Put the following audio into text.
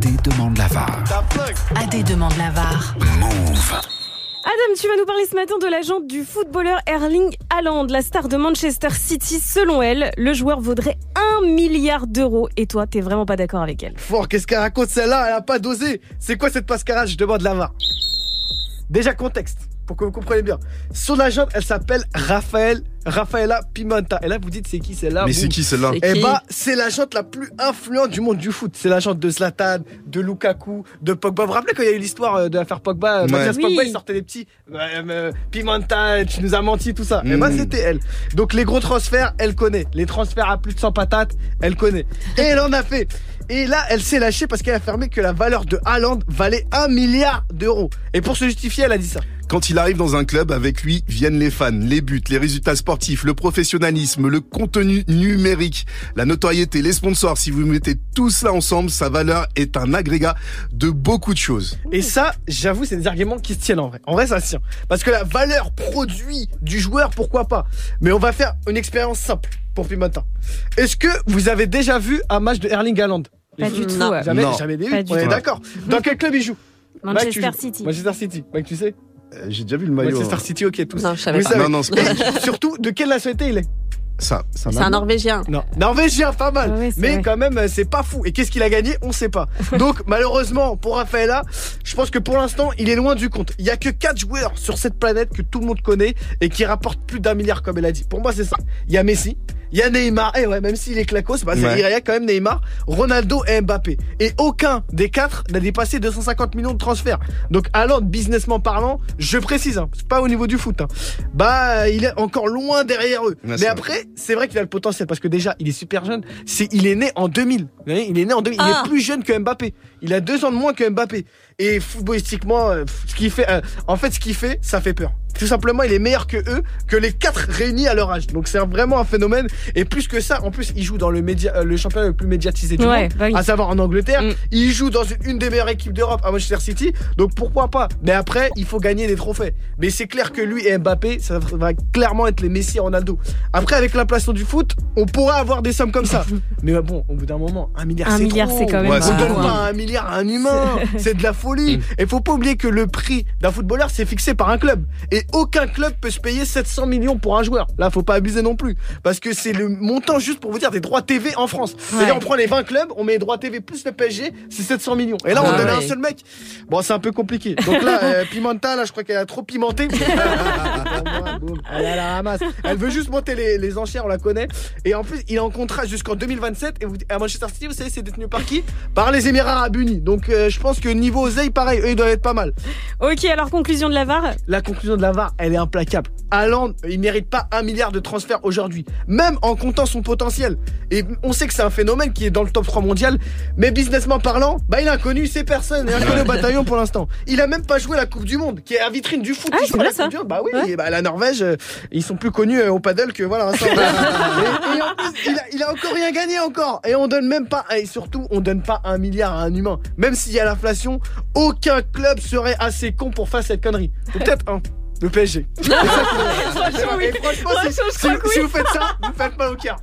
AD demande la VAR. AD demande la VAR. Move. Adam, tu vas nous parler ce matin de l'agent du footballeur Erling Haaland, la star de Manchester City. Selon elle, le joueur vaudrait 1 milliard d'euros. Et toi, t'es vraiment pas d'accord avec elle Fort, qu'est-ce qu'elle raconte celle-là? Elle a pas dosé. C'est quoi cette mascarade? Je demande la VAR. Déjà, contexte, pour que vous compreniez bien. Son agent, elle s'appelle Raphaël, Rafaela Pimenta. Et là, vous dites, c'est qui celle-là? Mais c'est qui celle-là? C'est Eh bah, c'est l'agente la plus influente du monde du foot. C'est l'agente de Zlatan, de Lukaku, de Pogba. Vous vous rappelez quand il y a eu l'histoire euh, de l'affaire Pogba euh, Ouais. Mathias Oui. Pogba, il sortait des petits euh, Pimenta, tu nous as menti, tout ça. Eh bah, Mm. c'était elle. Donc, les gros transferts, elle connaît. Les transferts à plus de 100 patates, elle connaît. Et elle en a fait. Et là, elle s'est lâchée parce qu'elle a affirmé que la valeur de Haaland valait 1 milliard d'euros. Et pour se justifier, elle a dit ça. Quand il arrive dans un club, avec lui viennent les fans, les buts, les résultats sportifs, le professionnalisme, le contenu numérique, la notoriété, les sponsors. Si vous mettez tout cela ensemble, sa valeur est un agrégat de beaucoup de choses. Et ça, j'avoue, c'est des arguments qui se tiennent en vrai. En vrai, ça se tient. Parce que la valeur produit du joueur, pourquoi pas Mais on va faire une expérience simple pour Pimenta. Est-ce que vous avez déjà vu un match de Erling Haaland? Pas du tout. Non. Jamais, Non. jamais vu. On est d'accord. Dans quel club il joue? Mike, Manchester. City. Manchester City. Mec, tu sais? J'ai déjà vu le maillot. Manchester hein. City, ok, tous. Non, je savais Vous pas. savez. Non, non, c'est pas. Et surtout, de quelle nationalité il est Ça, ça C'est un Norvégien. Non, Norvégien, pas mal. Mais vrai. quand même, euh, c'est pas fou. Et qu'est-ce qu'il a gagné On sait pas. Donc, malheureusement, pour Rafaela, je pense que pour l'instant, il est loin du compte. Il y a que 4 joueurs sur cette planète que tout le monde connaît et qui rapportent plus d'un milliard, comme elle a dit. Pour moi, c'est ça. Il y a Messi. Il y a Neymar, et ouais, même s'il est clacos, bah, c'est- Ouais. il y a quand même Neymar, Ronaldo et Mbappé. Et aucun des quatre n'a dépassé 250 millions de transferts. Donc, allant businessment parlant, je précise, hein, c'est pas au niveau du foot, hein, bah, il est encore loin derrière eux. Mais après, c'est vrai qu'il a le potentiel parce que déjà, il est super jeune. C'est, il est né en 2000. Vous voyez, il est né en 2000. Il Ah. est plus jeune que Mbappé. Il a deux ans de moins que Mbappé. Et footballistiquement, euh, ce qu'il fait, euh, en fait, ce qu'il fait, ça fait peur. Tout simplement, il est meilleur que eux, que les quatre réunis à leur âge. Donc c'est vraiment un phénomène. Et plus que ça, en plus, il joue dans le média, euh, le championnat le plus médiatisé du Ouais, monde, bah oui. à savoir en Angleterre. Mm. Il joue dans une, une des meilleures équipes d'Europe à Manchester City. Donc pourquoi pas? Mais après, il faut gagner des trophées. Mais c'est clair que lui et Mbappé, ça va clairement être les Messi et Ronaldo. Après, avec l'inflation du foot, on pourra avoir des sommes comme ça. Mais bon, au bout d'un moment, un milliard, Un c'est milliard, trop. c'est quand même Ouais, On donne pas un milliard à un humain. c'est de la folie. Et faut pas oublier que le prix d'un footballeur, c'est fixé par un club. Et aucun club peut se payer 700 millions pour un joueur. Là, faut pas abuser non plus. Parce que c'est le montant juste pour vous dire des droits TV en France. C'est-à-dire, Ouais. on prend les 20 clubs, on met les droits TV plus le PSG, c'est 700 millions. Et là, on Ah donne à un seul mec. Bon, c'est un peu compliqué. Donc là, euh, Pimenta, là, je crois qu'elle a trop pimenté. Elle est à la ramasse. Elle veut juste monter les, les enchères, on la connaît. Et en plus, il est en contrat jusqu'en 2027. Et vous, à Manchester City, vous savez, c'est détenu par qui? Par les Émirats Arabes Unis. Donc, euh, je pense que niveau oseille, pareil, eux, ils doivent être pas mal. Ok, alors conclusion de la VAR? La conclusion de la VAR, elle est implacable. Haaland, il mérite pas un milliard de transferts aujourd'hui, même en comptant son potentiel. Et on sait que c'est un phénomène qui est dans le top 3 mondial, mais businessment parlant, bah il a inconnu ces personnes, il a inconnu au bataillon pour l'instant. Il a même pas joué la Coupe du Monde, qui est la vitrine du foot. Ah, c'est vrai, ça du. Bah oui, Ouais. et bah, la Norvège, euh, ils sont plus connus euh, au paddle que voilà. ça, et, et en plus, il a, il a encore rien gagné encore. Et on donne même pas, et surtout, on donne pas un milliard à un humain. Même s'il y a l'inflation, aucun club serait assez con pour faire cette connerie. Peut-être un. Le PSG. Franchement, oui. Franchement, si, Franchement, si- oui. si vous faites ça, vous faites mal au cœur.